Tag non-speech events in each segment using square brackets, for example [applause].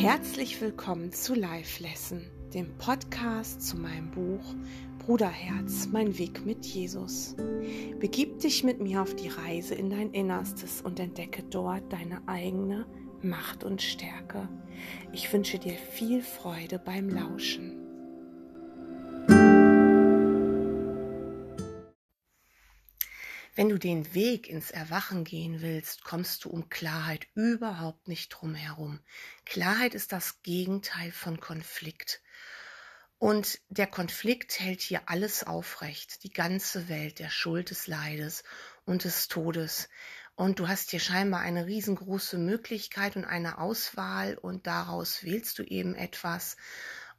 Herzlich willkommen zu Live Lesson, dem Podcast zu meinem Buch Bruderherz, mein Weg mit Jesus. Begib dich mit mir auf die Reise in dein Innerstes und entdecke dort deine eigene Macht und Stärke. Ich wünsche dir viel Freude beim Lauschen. Wenn du den Weg ins Erwachen gehen willst, kommst du um Klarheit überhaupt nicht drum herum. Klarheit ist das Gegenteil von Konflikt. Und der Konflikt hält hier alles aufrecht, die ganze Welt der Schuld des Leides und des Todes. Und du hast hier scheinbar eine riesengroße Möglichkeit und eine Auswahl und daraus wählst du eben etwas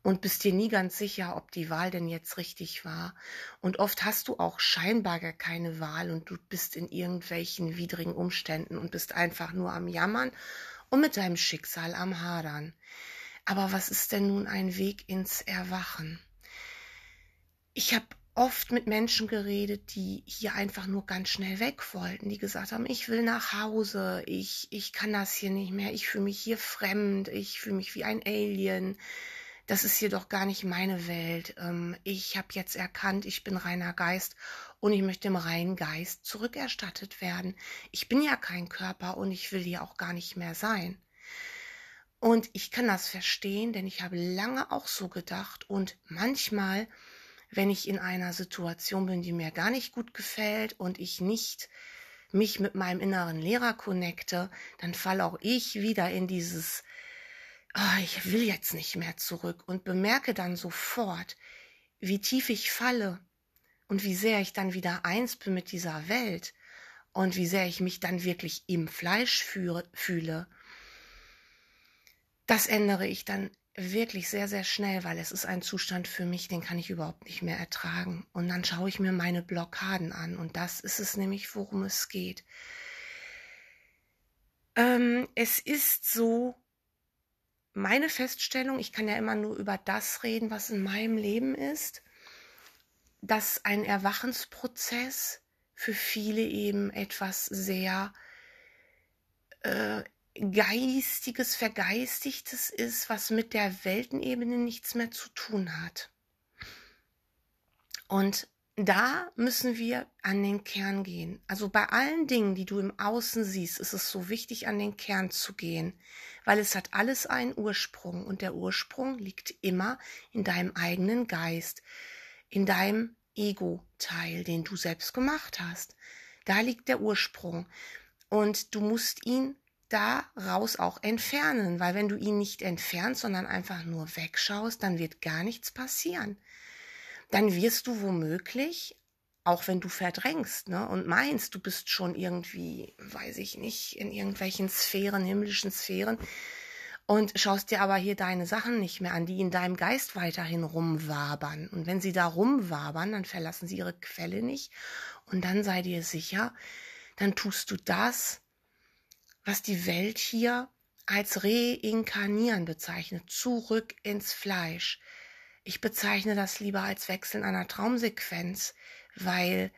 und bist dir nie ganz sicher, ob die Wahl denn jetzt richtig war. Und oft hast du auch scheinbar gar keine Wahl und du bist in irgendwelchen widrigen Umständen und bist einfach nur am Jammern und mit deinem Schicksal am Hadern. Aber was ist denn nun ein Weg ins Erwachen? Ich habe oft mit Menschen geredet, die hier einfach nur ganz schnell weg wollten, die gesagt haben, ich will nach Hause, ich, ich kann das hier nicht mehr, ich fühle mich hier fremd, ich fühle mich wie ein Alien das ist hier doch gar nicht meine Welt. Ähm, ich habe jetzt erkannt, ich bin reiner Geist und ich möchte im reinen Geist zurückerstattet werden. Ich bin ja kein Körper und ich will hier auch gar nicht mehr sein. Und ich kann das verstehen, denn ich habe lange auch so gedacht und manchmal, wenn ich in einer Situation bin, die mir gar nicht gut gefällt und ich nicht mich mit meinem inneren Lehrer connecte, dann falle auch ich wieder in dieses oh, ich will jetzt nicht mehr zurück und bemerke dann sofort, wie tief ich falle und wie sehr ich dann wieder eins bin mit dieser Welt und wie sehr ich mich dann wirklich im Fleisch fühle. Das ändere ich dann wirklich sehr, sehr schnell, weil es ist ein Zustand für mich, den kann ich überhaupt nicht mehr ertragen. Und dann schaue ich mir meine Blockaden an und das ist es nämlich, worum es geht. Ähm, es ist so, meine Feststellung, ich kann ja immer nur über das reden, was in meinem Leben ist, dass ein Erwachensprozess für viele eben etwas sehr äh, Geistiges, Vergeistigtes ist, was mit der Weltenebene nichts mehr zu tun hat. Und da müssen wir an den Kern gehen. Also bei allen Dingen, die du im Außen siehst, ist es so wichtig, an den Kern zu gehen, weil es hat alles einen Ursprung und der Ursprung liegt immer in deinem eigenen Geist, in deinem Ego-Teil, den du selbst gemacht hast. Da liegt der Ursprung und du musst ihn da raus auch entfernen, weil wenn du ihn nicht entfernst, sondern einfach nur wegschaust, dann wird gar nichts passieren dann wirst du womöglich, auch wenn du verdrängst ne, und meinst, du bist schon irgendwie, weiß ich nicht, in irgendwelchen Sphären, himmlischen Sphären, und schaust dir aber hier deine Sachen nicht mehr an, die in deinem Geist weiterhin rumwabern. Und wenn sie da rumwabern, dann verlassen sie ihre Quelle nicht. Und dann sei dir sicher, dann tust du das, was die Welt hier als Reinkarnieren bezeichnet, zurück ins Fleisch. Ich bezeichne das lieber als Wechseln einer Traumsequenz, weil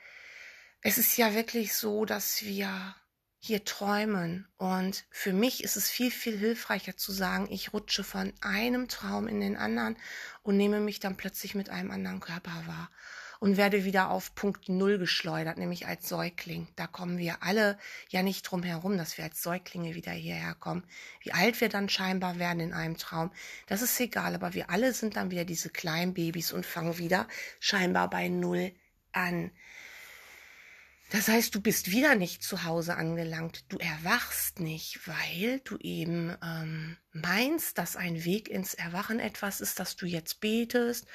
es ist ja wirklich so, dass wir hier träumen. Und für mich ist es viel, viel hilfreicher zu sagen, ich rutsche von einem Traum in den anderen und nehme mich dann plötzlich mit einem anderen Körper wahr und werde wieder auf Punkt Null geschleudert, nämlich als Säugling. Da kommen wir alle ja nicht drum herum, dass wir als Säuglinge wieder hierher kommen. Wie alt wir dann scheinbar werden in einem Traum, das ist egal, aber wir alle sind dann wieder diese kleinen Babys und fangen wieder scheinbar bei Null an. Das heißt, du bist wieder nicht zu Hause angelangt. Du erwachst nicht, weil du eben ähm, meinst, dass ein Weg ins Erwachen etwas ist, dass du jetzt betest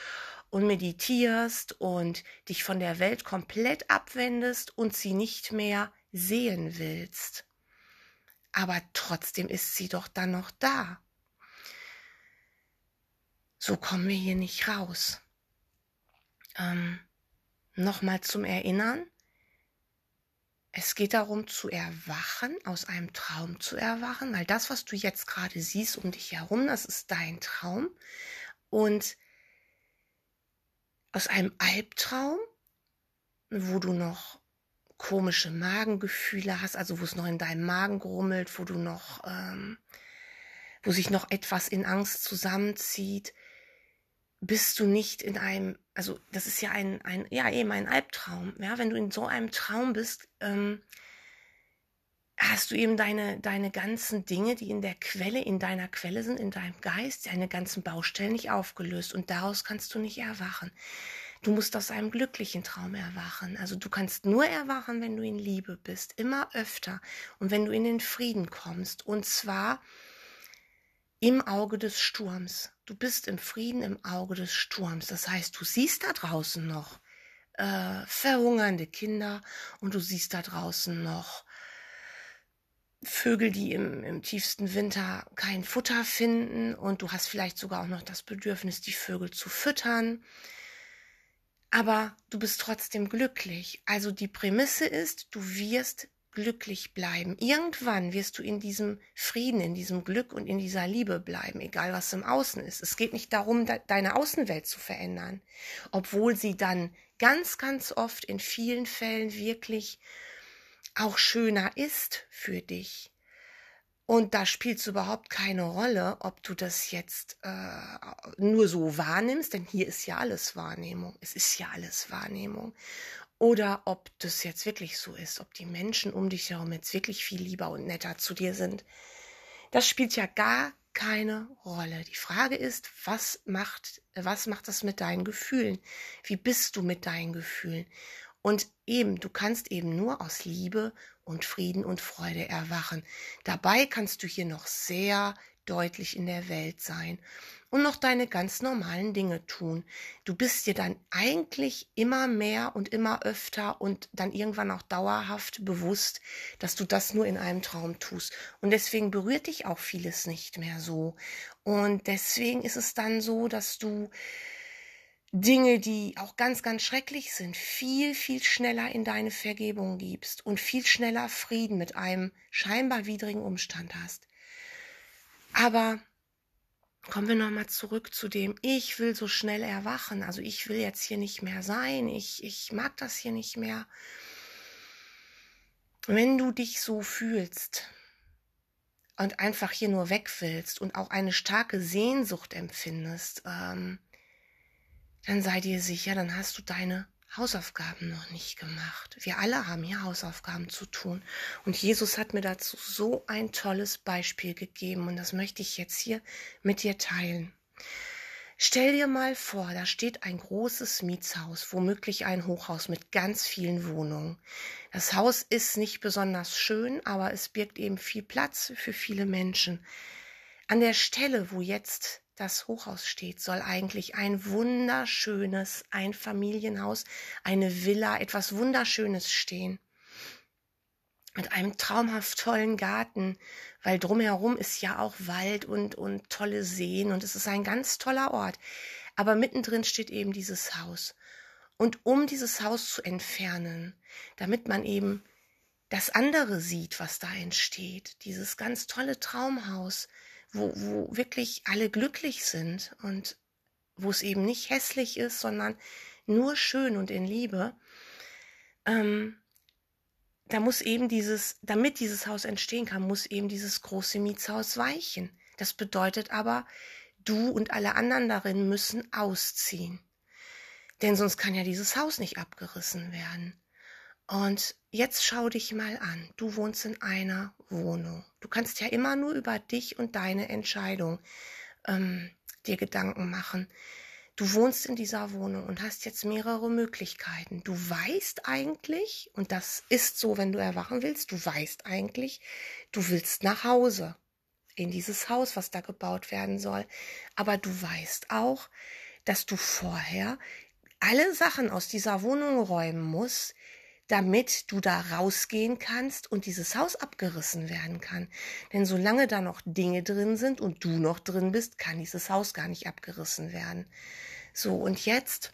und meditierst und dich von der Welt komplett abwendest und sie nicht mehr sehen willst. Aber trotzdem ist sie doch dann noch da. So kommen wir hier nicht raus. Ähm, Nochmal zum Erinnern. Es geht darum zu erwachen, aus einem Traum zu erwachen, weil das, was du jetzt gerade siehst um dich herum, das ist dein Traum. Und aus einem Albtraum, wo du noch komische Magengefühle hast, also wo es noch in deinem Magen grummelt, wo du noch ähm, wo sich noch etwas in Angst zusammenzieht, bist du nicht in einem, also das ist ja ein, ein ja eben ein Albtraum, ja, wenn du in so einem Traum bist, ähm, hast du eben deine, deine ganzen Dinge, die in der Quelle, in deiner Quelle sind, in deinem Geist, deine ganzen Baustellen nicht aufgelöst und daraus kannst du nicht erwachen. Du musst aus einem glücklichen Traum erwachen. Also du kannst nur erwachen, wenn du in Liebe bist, immer öfter und wenn du in den Frieden kommst und zwar im Auge des Sturms. Du bist im Frieden im Auge des Sturms. Das heißt, du siehst da draußen noch äh, verhungernde Kinder und du siehst da draußen noch Vögel, die im, im tiefsten Winter kein Futter finden und du hast vielleicht sogar auch noch das Bedürfnis, die Vögel zu füttern. Aber du bist trotzdem glücklich. Also die Prämisse ist, du wirst glücklich bleiben. Irgendwann wirst du in diesem Frieden, in diesem Glück und in dieser Liebe bleiben, egal was im Außen ist. Es geht nicht darum, deine Außenwelt zu verändern, obwohl sie dann ganz, ganz oft in vielen Fällen wirklich auch schöner ist für dich. Und da spielt es überhaupt keine Rolle, ob du das jetzt äh, nur so wahrnimmst, denn hier ist ja alles Wahrnehmung. Es ist ja alles Wahrnehmung. Oder ob das jetzt wirklich so ist, ob die Menschen um dich herum jetzt wirklich viel lieber und netter zu dir sind. Das spielt ja gar keine Rolle. Die Frage ist, was macht, was macht das mit deinen Gefühlen? Wie bist du mit deinen Gefühlen? Und eben, du kannst eben nur aus Liebe und Frieden und Freude erwachen. Dabei kannst du hier noch sehr deutlich in der Welt sein und noch deine ganz normalen Dinge tun. Du bist dir dann eigentlich immer mehr und immer öfter und dann irgendwann auch dauerhaft bewusst, dass du das nur in einem Traum tust. Und deswegen berührt dich auch vieles nicht mehr so. Und deswegen ist es dann so, dass du Dinge, die auch ganz, ganz schrecklich sind, viel, viel schneller in deine Vergebung gibst und viel schneller Frieden mit einem scheinbar widrigen Umstand hast. Aber kommen wir nochmal zurück zu dem, ich will so schnell erwachen, also ich will jetzt hier nicht mehr sein, ich, ich mag das hier nicht mehr. Wenn du dich so fühlst und einfach hier nur weg willst und auch eine starke Sehnsucht empfindest, ähm, dann sei dir sicher, dann hast du deine Hausaufgaben noch nicht gemacht. Wir alle haben hier Hausaufgaben zu tun. Und Jesus hat mir dazu so ein tolles Beispiel gegeben und das möchte ich jetzt hier mit dir teilen. Stell dir mal vor, da steht ein großes Mietshaus, womöglich ein Hochhaus mit ganz vielen Wohnungen. Das Haus ist nicht besonders schön, aber es birgt eben viel Platz für viele Menschen. An der Stelle, wo jetzt das Hochhaus steht, soll eigentlich ein wunderschönes Einfamilienhaus, eine Villa, etwas Wunderschönes stehen. Mit einem traumhaft tollen Garten, weil drumherum ist ja auch Wald und, und tolle Seen und es ist ein ganz toller Ort. Aber mittendrin steht eben dieses Haus. Und um dieses Haus zu entfernen, damit man eben das andere sieht, was da entsteht, dieses ganz tolle Traumhaus, wo, wo wirklich alle glücklich sind und wo es eben nicht hässlich ist, sondern nur schön und in Liebe, ähm, da muss eben dieses, damit dieses Haus entstehen kann, muss eben dieses große Mietshaus weichen. Das bedeutet aber, du und alle anderen darin müssen ausziehen. Denn sonst kann ja dieses Haus nicht abgerissen werden. Und jetzt schau dich mal an. Du wohnst in einer Wohnung. Du kannst ja immer nur über dich und deine Entscheidung ähm, dir Gedanken machen. Du wohnst in dieser Wohnung und hast jetzt mehrere Möglichkeiten. Du weißt eigentlich, und das ist so, wenn du erwachen willst, du weißt eigentlich, du willst nach Hause, in dieses Haus, was da gebaut werden soll. Aber du weißt auch, dass du vorher alle Sachen aus dieser Wohnung räumen musst, damit du da rausgehen kannst und dieses Haus abgerissen werden kann. Denn solange da noch Dinge drin sind und du noch drin bist, kann dieses Haus gar nicht abgerissen werden. So, und jetzt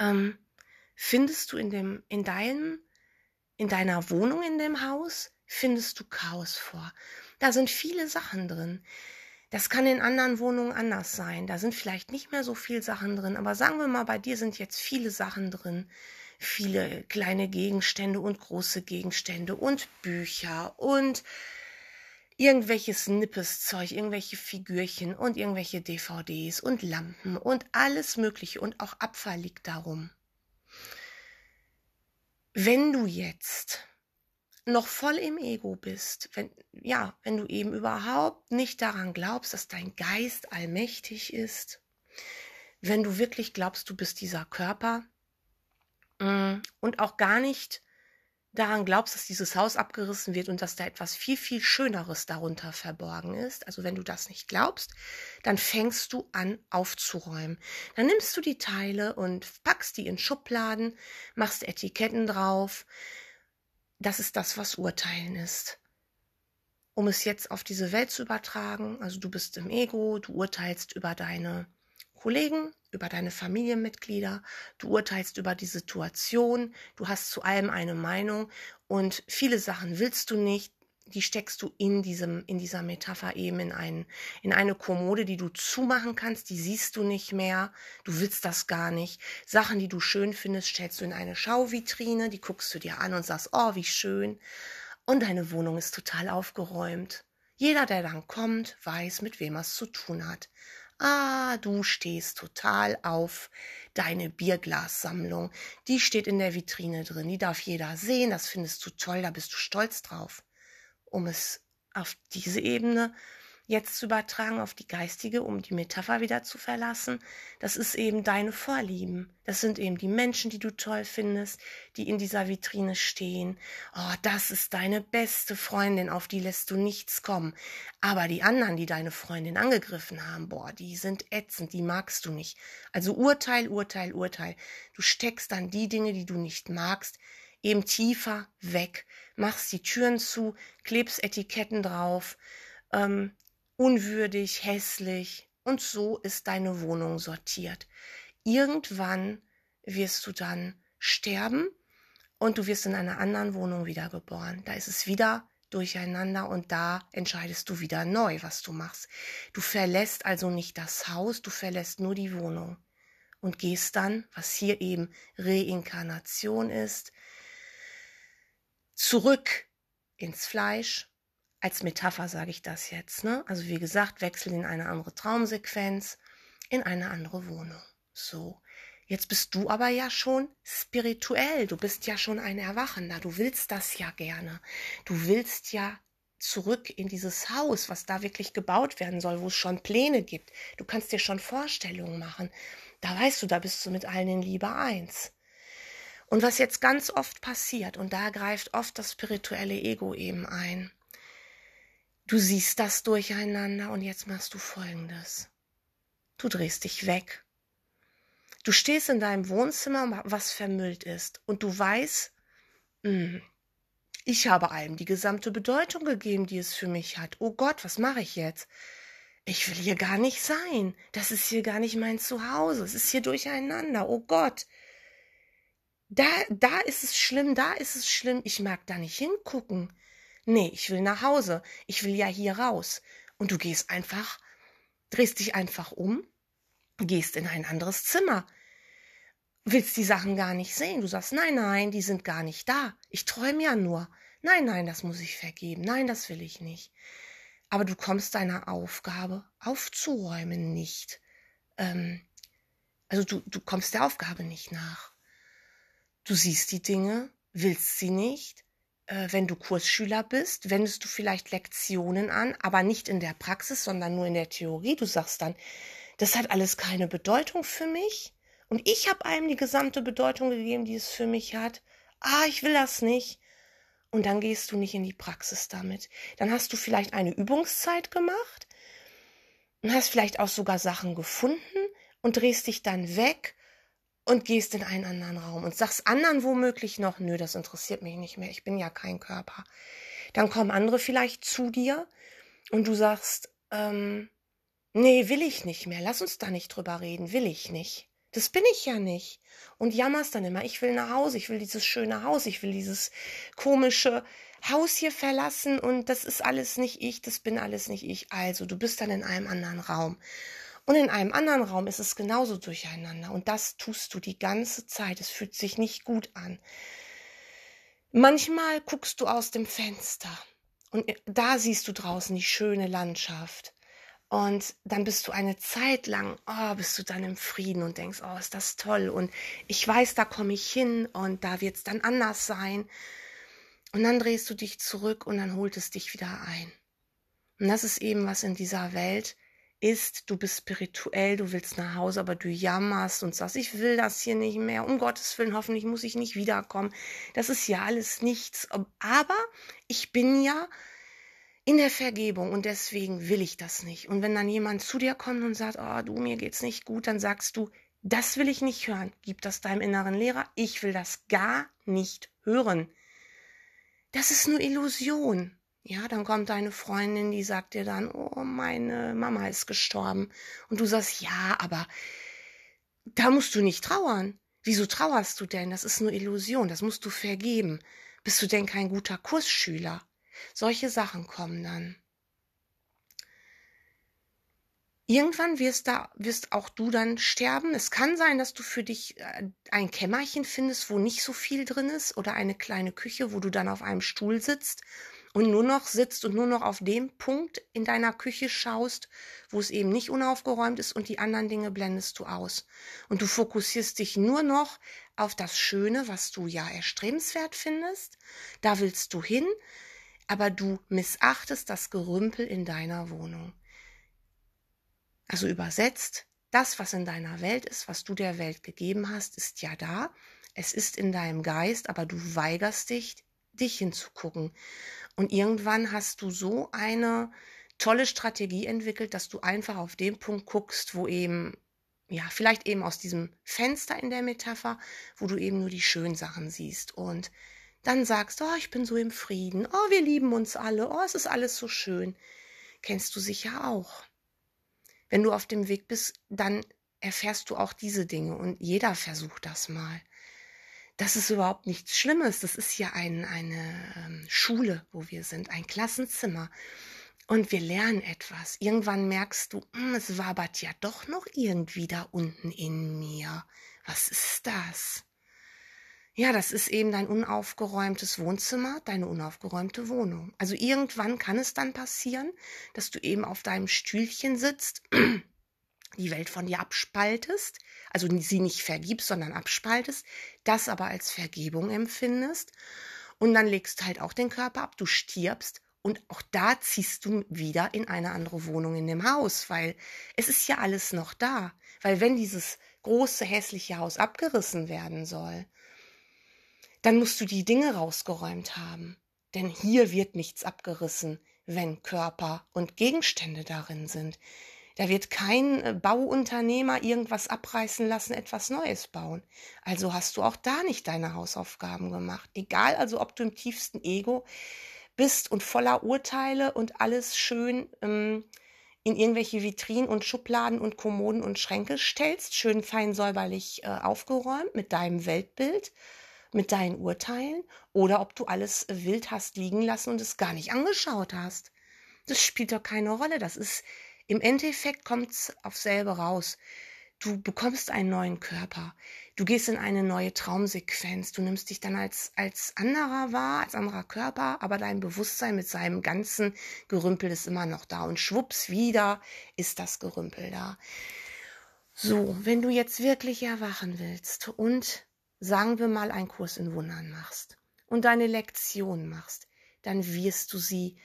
ähm, findest du in dem, in deinem, in deiner Wohnung in dem Haus, findest du Chaos vor. Da sind viele Sachen drin. Das kann in anderen Wohnungen anders sein. Da sind vielleicht nicht mehr so viele Sachen drin, aber sagen wir mal, bei dir sind jetzt viele Sachen drin, viele kleine Gegenstände und große Gegenstände und Bücher und irgendwelches nippes Zeug, irgendwelche Figürchen und irgendwelche DVDs und Lampen und alles Mögliche und auch Abfall liegt darum. Wenn du jetzt noch voll im Ego bist, wenn, ja, wenn du eben überhaupt nicht daran glaubst, dass dein Geist allmächtig ist, wenn du wirklich glaubst, du bist dieser Körper und auch gar nicht daran glaubst, dass dieses Haus abgerissen wird und dass da etwas viel, viel Schöneres darunter verborgen ist, also wenn du das nicht glaubst, dann fängst du an aufzuräumen. Dann nimmst du die Teile und packst die in Schubladen, machst Etiketten drauf. Das ist das, was Urteilen ist. Um es jetzt auf diese Welt zu übertragen, also du bist im Ego, du urteilst über deine Kollegen, über deine Familienmitglieder, du urteilst über die Situation, du hast zu allem eine Meinung und viele Sachen willst du nicht, die steckst du in diesem, in dieser Metapher eben in einen, in eine Kommode, die du zumachen kannst, die siehst du nicht mehr, du willst das gar nicht. Sachen, die du schön findest, stellst du in eine Schauvitrine, die guckst du dir an und sagst, oh, wie schön. Und deine Wohnung ist total aufgeräumt. Jeder, der dann kommt, weiß, mit wem er es zu tun hat. Ah, du stehst total auf deine Bierglassammlung. Die steht in der Vitrine drin. Die darf jeder sehen. Das findest du toll. Da bist du stolz drauf. Um es auf diese Ebene jetzt zu übertragen auf die geistige, um die Metapher wieder zu verlassen, das ist eben deine Vorlieben. Das sind eben die Menschen, die du toll findest, die in dieser Vitrine stehen. Oh, das ist deine beste Freundin, auf die lässt du nichts kommen. Aber die anderen, die deine Freundin angegriffen haben, boah, die sind ätzend, die magst du nicht. Also Urteil, Urteil, Urteil. Du steckst dann die Dinge, die du nicht magst, eben tiefer weg, machst die Türen zu, klebst Etiketten drauf, ähm, unwürdig, hässlich und so ist deine Wohnung sortiert. Irgendwann wirst du dann sterben und du wirst in einer anderen Wohnung wiedergeboren. Da ist es wieder durcheinander und da entscheidest du wieder neu, was du machst. Du verlässt also nicht das Haus, du verlässt nur die Wohnung und gehst dann, was hier eben Reinkarnation ist, zurück ins Fleisch als Metapher sage ich das jetzt. Ne? Also wie gesagt, wechsel in eine andere Traumsequenz, in eine andere Wohnung. So. Jetzt bist du aber ja schon spirituell. Du bist ja schon ein Erwachender. Du willst das ja gerne. Du willst ja zurück in dieses Haus, was da wirklich gebaut werden soll, wo es schon Pläne gibt. Du kannst dir schon Vorstellungen machen. Da weißt du, da bist du mit allen in Liebe eins. Und was jetzt ganz oft passiert, und da greift oft das spirituelle Ego eben ein, Du siehst das durcheinander und jetzt machst du Folgendes. Du drehst dich weg. Du stehst in deinem Wohnzimmer, was vermüllt ist, und du weißt, mh, hm, ich habe allem die gesamte Bedeutung gegeben, die es für mich hat. Oh Gott, was mache ich jetzt? Ich will hier gar nicht sein. Das ist hier gar nicht mein Zuhause. Es ist hier durcheinander. Oh Gott. Da, da ist es schlimm, da ist es schlimm. Ich mag da nicht hingucken. Nee, ich will nach Hause. Ich will ja hier raus. Und du gehst einfach, drehst dich einfach um, gehst in ein anderes Zimmer. Willst die Sachen gar nicht sehen. Du sagst, nein, nein, die sind gar nicht da. Ich träume ja nur. Nein, nein, das muss ich vergeben. Nein, das will ich nicht. Aber du kommst deiner Aufgabe aufzuräumen nicht. Ähm, also du, du kommst der Aufgabe nicht nach. Du siehst die Dinge, willst sie nicht, wenn du Kursschüler bist, wendest du vielleicht Lektionen an, aber nicht in der Praxis, sondern nur in der Theorie. Du sagst dann, das hat alles keine Bedeutung für mich. Und ich habe einem die gesamte Bedeutung gegeben, die es für mich hat. Ah, ich will das nicht. Und dann gehst du nicht in die Praxis damit. Dann hast du vielleicht eine Übungszeit gemacht und hast vielleicht auch sogar Sachen gefunden und drehst dich dann weg und gehst in einen anderen Raum und sagst anderen womöglich noch, nö, das interessiert mich nicht mehr, ich bin ja kein Körper. Dann kommen andere vielleicht zu dir und du sagst, ähm, nee, will ich nicht mehr, lass uns da nicht drüber reden, will ich nicht. Das bin ich ja nicht. Und jammerst dann immer, ich will nach Hause, ich will dieses schöne Haus, ich will dieses komische Haus hier verlassen und das ist alles nicht ich, das bin alles nicht ich. Also, du bist dann in einem anderen Raum. Und in einem anderen Raum ist es genauso durcheinander. Und das tust du die ganze Zeit. Es fühlt sich nicht gut an. Manchmal guckst du aus dem Fenster Und da siehst du draußen die schöne Landschaft. Und dann bist du eine Zeit lang, oh, bist du dann im Frieden und denkst, oh, ist das toll. Und ich weiß, da komme ich hin und da wird es dann anders sein. Und dann drehst du dich zurück und dann holt es dich wieder ein. Und das ist eben, was in dieser Welt ist, du bist spirituell, du willst nach Hause, aber du jammerst und sagst, ich will das hier nicht mehr, um Gottes Willen, hoffentlich muss ich nicht wiederkommen. Das ist ja alles nichts. Aber ich bin ja in der Vergebung und deswegen will ich das nicht. Und wenn dann jemand zu dir kommt und sagt, oh, du, mir geht's nicht gut, dann sagst du, das will ich nicht hören. Gib das deinem inneren Lehrer. Ich will das gar nicht hören. Das ist nur Illusion. Ja, dann kommt deine Freundin, die sagt dir dann, oh, meine Mama ist gestorben. Und du sagst, ja, aber da musst du nicht trauern. Wieso trauerst du denn? Das ist nur Illusion, das musst du vergeben. Bist du denn kein guter Kursschüler? Solche Sachen kommen dann. Irgendwann wirst, da, wirst auch du dann sterben. Es kann sein, dass du für dich äh, ein Kämmerchen findest, wo nicht so viel drin ist, oder eine kleine Küche, wo du dann auf einem Stuhl sitzt und nur noch sitzt und nur noch auf dem Punkt in deiner Küche schaust, wo es eben nicht unaufgeräumt ist und die anderen Dinge blendest du aus. Und du fokussierst dich nur noch auf das Schöne, was du ja erstrebenswert findest. Da willst du hin, aber du missachtest das Gerümpel in deiner Wohnung. Also übersetzt, das, was in deiner Welt ist, was du der Welt gegeben hast, ist ja da. Es ist in deinem Geist, aber du weigerst dich, dich hinzugucken. Und irgendwann hast du so eine tolle Strategie entwickelt, dass du einfach auf den Punkt guckst, wo eben, ja, vielleicht eben aus diesem Fenster in der Metapher, wo du eben nur die schönen Sachen siehst und dann sagst, oh, ich bin so im Frieden, oh, wir lieben uns alle, oh, es ist alles so schön. Kennst du sicher auch. Wenn du auf dem Weg bist, dann erfährst du auch diese Dinge und jeder versucht das mal das ist überhaupt nichts Schlimmes. Das ist ja ein, eine ähm, Schule, wo wir sind, ein Klassenzimmer. Und wir lernen etwas. Irgendwann merkst du, hm, es wabert ja doch noch irgendwie da unten in mir. Was ist das? Ja, das ist eben dein unaufgeräumtes Wohnzimmer, deine unaufgeräumte Wohnung. Also irgendwann kann es dann passieren, dass du eben auf deinem Stühlchen sitzt [clears throat] die Welt von dir abspaltest, also sie nicht vergibst, sondern abspaltest, das aber als Vergebung empfindest und dann legst halt auch den Körper ab, du stirbst und auch da ziehst du wieder in eine andere Wohnung in dem Haus, weil es ist ja alles noch da, weil wenn dieses große hässliche Haus abgerissen werden soll, dann musst du die Dinge rausgeräumt haben, denn hier wird nichts abgerissen, wenn Körper und Gegenstände darin sind. Da wird kein äh, Bauunternehmer irgendwas abreißen lassen, etwas Neues bauen. Also hast du auch da nicht deine Hausaufgaben gemacht. Egal also, ob du im tiefsten Ego bist und voller Urteile und alles schön ähm, in irgendwelche Vitrinen und Schubladen und Kommoden und Schränke stellst, schön fein säuberlich äh, aufgeräumt mit deinem Weltbild, mit deinen Urteilen, oder ob du alles wild hast liegen lassen und es gar nicht angeschaut hast. Das spielt doch keine Rolle. Das ist im Endeffekt kommt es auf selber raus. Du bekommst einen neuen Körper. Du gehst in eine neue Traumsequenz. Du nimmst dich dann als, als anderer wahr, als anderer Körper, aber dein Bewusstsein mit seinem ganzen Gerümpel ist immer noch da. Und schwupps wieder ist das Gerümpel da. So, wenn du jetzt wirklich erwachen willst und sagen wir mal einen Kurs in Wundern machst und deine Lektion machst, dann wirst du sie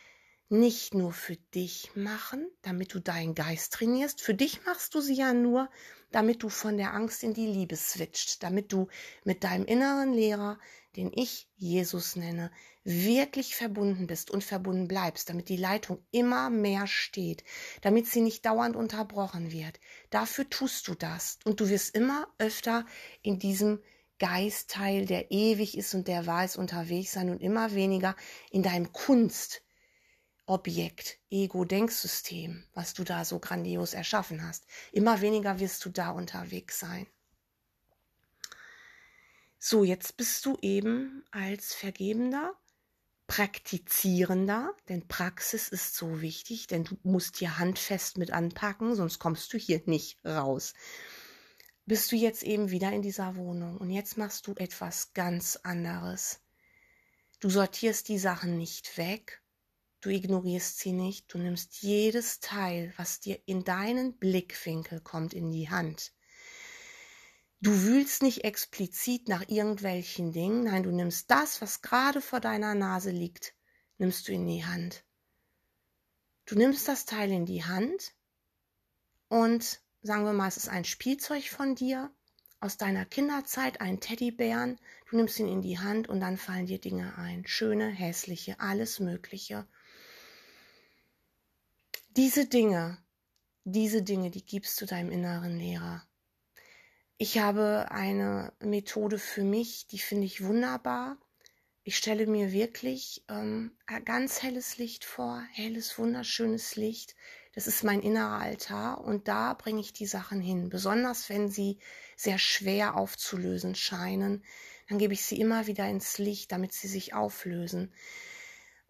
nicht nur für dich machen, damit du deinen Geist trainierst. Für dich machst du sie ja nur, damit du von der Angst in die Liebe switcht, damit du mit deinem inneren Lehrer, den ich Jesus nenne, wirklich verbunden bist und verbunden bleibst, damit die Leitung immer mehr steht, damit sie nicht dauernd unterbrochen wird. Dafür tust du das und du wirst immer öfter in diesem Geistteil, der ewig ist und der weiß unterwegs sein und immer weniger in deinem Kunst, Objekt, Ego, Denksystem, was du da so grandios erschaffen hast. Immer weniger wirst du da unterwegs sein. So, jetzt bist du eben als Vergebender, Praktizierender, denn Praxis ist so wichtig, denn du musst hier handfest mit anpacken, sonst kommst du hier nicht raus. Bist du jetzt eben wieder in dieser Wohnung und jetzt machst du etwas ganz anderes. Du sortierst die Sachen nicht weg, Du ignorierst sie nicht, du nimmst jedes Teil, was dir in deinen Blickwinkel kommt, in die Hand. Du wühlst nicht explizit nach irgendwelchen Dingen, nein, du nimmst das, was gerade vor deiner Nase liegt, nimmst du in die Hand. Du nimmst das Teil in die Hand und sagen wir mal, es ist ein Spielzeug von dir aus deiner Kinderzeit, ein Teddybären, du nimmst ihn in die Hand und dann fallen dir Dinge ein, schöne, hässliche, alles Mögliche. Diese Dinge, diese Dinge, die gibst du deinem inneren Lehrer. Ich habe eine Methode für mich, die finde ich wunderbar. Ich stelle mir wirklich ähm, ganz helles Licht vor, helles, wunderschönes Licht. Das ist mein innerer Altar und da bringe ich die Sachen hin. Besonders wenn sie sehr schwer aufzulösen scheinen, dann gebe ich sie immer wieder ins Licht, damit sie sich auflösen.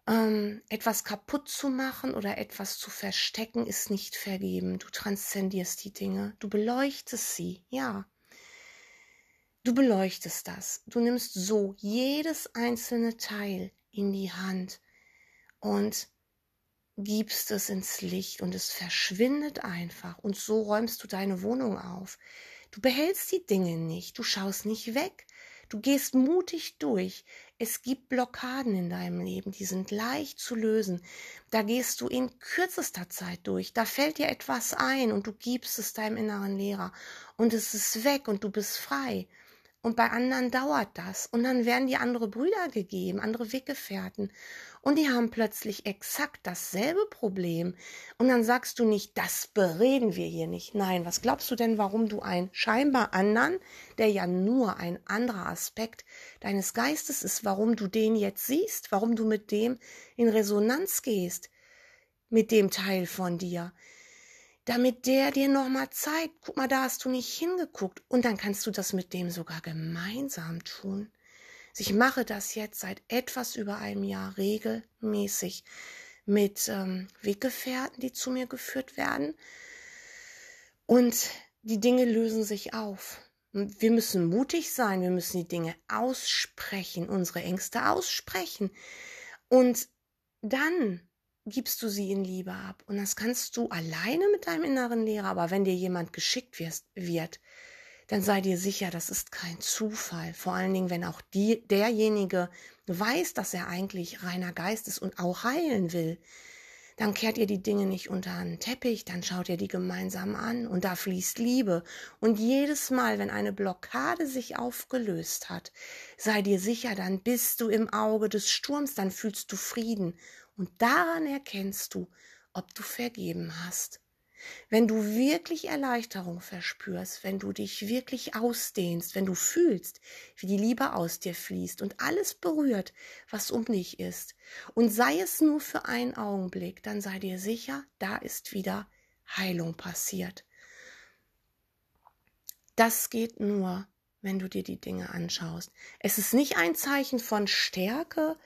Ähm, etwas kaputt zu machen oder etwas zu verstecken ist nicht vergeben. Du transzendierst die Dinge, du beleuchtest sie, ja. Du beleuchtest das. Du nimmst so jedes einzelne Teil in die Hand und gibst es ins Licht und es verschwindet einfach und so räumst du deine Wohnung auf. Du behältst die Dinge nicht, du schaust nicht weg, du gehst mutig durch. Es gibt Blockaden in deinem Leben, die sind leicht zu lösen. Da gehst du in kürzester Zeit durch, da fällt dir etwas ein und du gibst es deinem inneren Lehrer und es ist weg und du bist frei. Und bei anderen dauert das. Und dann werden die andere Brüder gegeben, andere Weggefährten. Und die haben plötzlich exakt dasselbe Problem. Und dann sagst du nicht, das bereden wir hier nicht. Nein, was glaubst du denn, warum du einen scheinbar anderen, der ja nur ein anderer Aspekt deines Geistes ist, warum du den jetzt siehst, warum du mit dem in Resonanz gehst, mit dem Teil von dir damit der dir nochmal zeigt, guck mal, da hast du nicht hingeguckt. Und dann kannst du das mit dem sogar gemeinsam tun. Ich mache das jetzt seit etwas über einem Jahr regelmäßig mit ähm, Weggefährten, die zu mir geführt werden. Und die Dinge lösen sich auf. Wir müssen mutig sein, wir müssen die Dinge aussprechen, unsere Ängste aussprechen. Und dann gibst du sie in Liebe ab. Und das kannst du alleine mit deinem inneren Lehrer, aber wenn dir jemand geschickt wird, dann sei dir sicher, das ist kein Zufall. Vor allen Dingen, wenn auch die, derjenige weiß, dass er eigentlich reiner Geist ist und auch heilen will, dann kehrt ihr die Dinge nicht unter einen Teppich, dann schaut ihr die gemeinsam an und da fließt Liebe. Und jedes Mal, wenn eine Blockade sich aufgelöst hat, sei dir sicher, dann bist du im Auge des Sturms, dann fühlst du Frieden und daran erkennst du, ob du vergeben hast. Wenn du wirklich Erleichterung verspürst, wenn du dich wirklich ausdehnst, wenn du fühlst, wie die Liebe aus dir fließt und alles berührt, was um dich ist, und sei es nur für einen Augenblick, dann sei dir sicher, da ist wieder Heilung passiert. Das geht nur, wenn du dir die Dinge anschaust. Es ist nicht ein Zeichen von Stärke,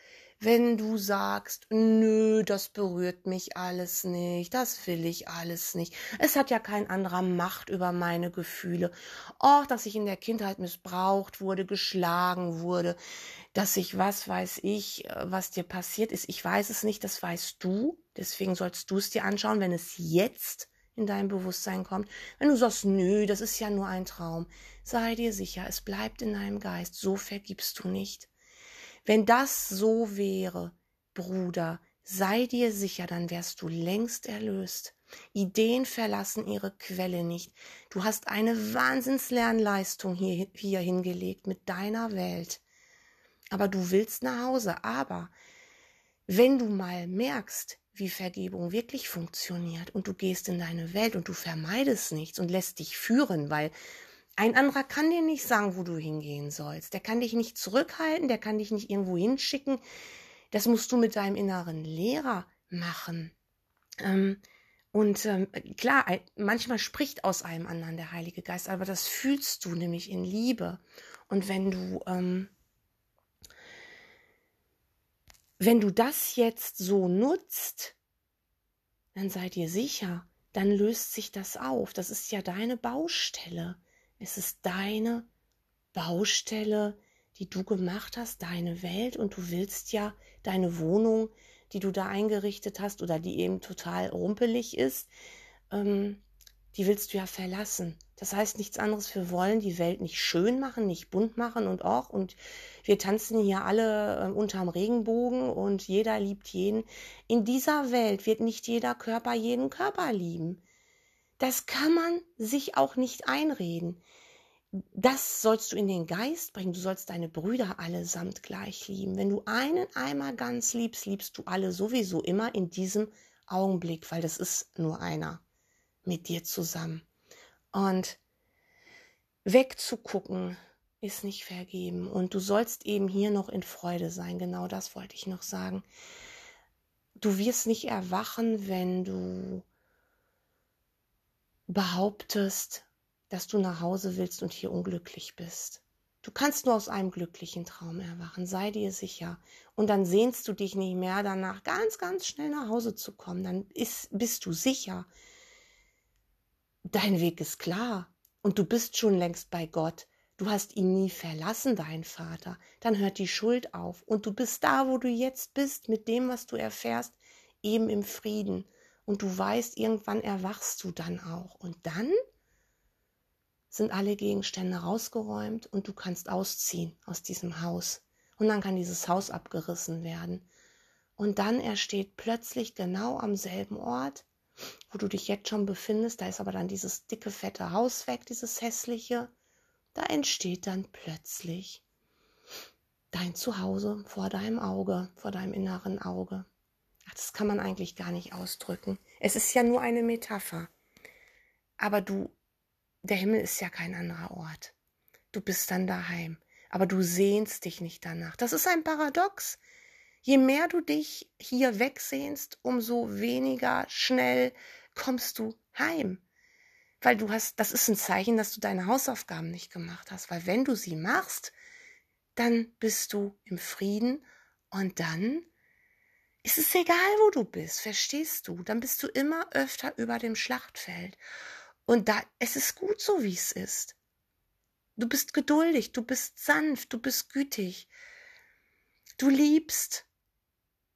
wenn du sagst, nö, das berührt mich alles nicht, das will ich alles nicht. Es hat ja kein anderer Macht über meine Gefühle. Och, dass ich in der Kindheit missbraucht wurde, geschlagen wurde, dass ich, was weiß ich, äh, was dir passiert ist. Ich weiß es nicht, das weißt du. Deswegen sollst du es dir anschauen, wenn es jetzt in dein Bewusstsein kommt. Wenn du sagst, nö, das ist ja nur ein Traum, sei dir sicher, es bleibt in deinem Geist, so vergibst du nicht. Wenn das so wäre, Bruder, sei dir sicher, dann wärst du längst erlöst. Ideen verlassen ihre Quelle nicht. Du hast eine Wahnsinnslernleistung hier, hier hingelegt mit deiner Welt. Aber du willst nach Hause. Aber wenn du mal merkst, wie Vergebung wirklich funktioniert und du gehst in deine Welt und du vermeidest nichts und lässt dich führen, weil ein anderer kann dir nicht sagen, wo du hingehen sollst. Der kann dich nicht zurückhalten, der kann dich nicht irgendwo hinschicken. Das musst du mit deinem inneren Lehrer machen. Ähm, und ähm, klar, manchmal spricht aus einem anderen der Heilige Geist, aber das fühlst du nämlich in Liebe. Und wenn du, ähm, wenn du das jetzt so nutzt, dann sei dir sicher, dann löst sich das auf. Das ist ja deine Baustelle. Es ist deine Baustelle, die du gemacht hast, deine Welt und du willst ja deine Wohnung die du da eingerichtet hast oder die eben total rumpelig ist, ähm, die willst du ja verlassen. Das heißt nichts anderes, wir wollen die Welt nicht schön machen, nicht bunt machen und auch, und wir tanzen hier alle äh, unterm Regenbogen und jeder liebt jeden. In dieser Welt wird nicht jeder Körper jeden Körper lieben. Das kann man sich auch nicht einreden. Das sollst du in den Geist bringen. Du sollst deine Brüder allesamt gleich lieben. Wenn du einen einmal ganz liebst, liebst du alle sowieso immer in diesem Augenblick, weil das ist nur einer mit dir zusammen. Und wegzugucken ist nicht vergeben. Und du sollst eben hier noch in Freude sein. Genau das wollte ich noch sagen. Du wirst nicht erwachen, wenn du behauptest, dass du nach Hause willst und hier unglücklich bist. Du kannst nur aus einem glücklichen Traum erwachen, sei dir sicher. Und dann sehnst du dich nicht mehr danach, ganz, ganz schnell nach Hause zu kommen. Dann ist, bist du sicher, Dein Weg ist klar und du bist schon längst bei Gott. Du hast ihn nie verlassen, dein Vater. Dann hört die Schuld auf und du bist da, wo du jetzt bist, mit dem, was du erfährst, eben im Frieden. Und du weißt, irgendwann erwachst du dann auch. Und dann sind alle Gegenstände rausgeräumt und du kannst ausziehen aus diesem Haus. Und dann kann dieses Haus abgerissen werden. Und dann ersteht plötzlich genau am selben Ort wo du dich jetzt schon befindest, da ist aber dann dieses dicke, fette Haus weg, dieses hässliche, da entsteht dann plötzlich dein Zuhause vor deinem Auge, vor deinem inneren Auge. Ach, das kann man eigentlich gar nicht ausdrücken. Es ist ja nur eine Metapher. Aber du, der Himmel ist ja kein anderer Ort. Du bist dann daheim. Aber du sehnst dich nicht danach. Das ist ein Paradox. Je mehr du dich hier wegsehnst, umso weniger schnell kommst du heim. Weil du hast, das ist ein Zeichen, dass du deine Hausaufgaben nicht gemacht hast. Weil wenn du sie machst, dann bist du im Frieden und dann ist es egal, wo du bist, verstehst du? Dann bist du immer öfter über dem Schlachtfeld. Und da, es ist gut so, wie es ist. Du bist geduldig, du bist sanft, du bist gütig. Du liebst.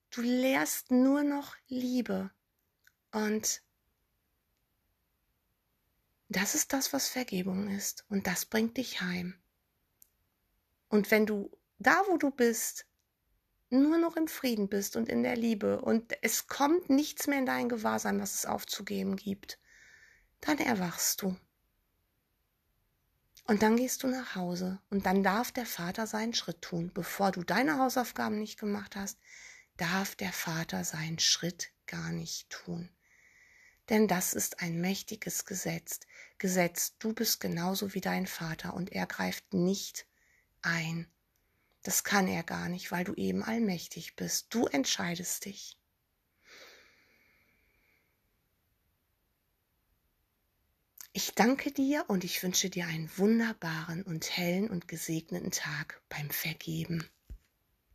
Du lehrst nur noch Liebe. Und das ist das, was Vergebung ist. Und das bringt dich heim. Und wenn du da, wo du bist, nur noch im Frieden bist und in der Liebe und es kommt nichts mehr in dein Gewahrsein, was es aufzugeben gibt, dann erwachst du. Und dann gehst du nach Hause und dann darf der Vater seinen Schritt tun. Bevor du deine Hausaufgaben nicht gemacht hast, darf der Vater seinen Schritt gar nicht tun. Denn das ist ein mächtiges Gesetz. Gesetz, du bist genauso wie dein Vater und er greift nicht ein. Das kann er gar nicht, weil du eben allmächtig bist. Du entscheidest dich. Ich danke dir und ich wünsche dir einen wunderbaren und hellen und gesegneten Tag beim Vergeben.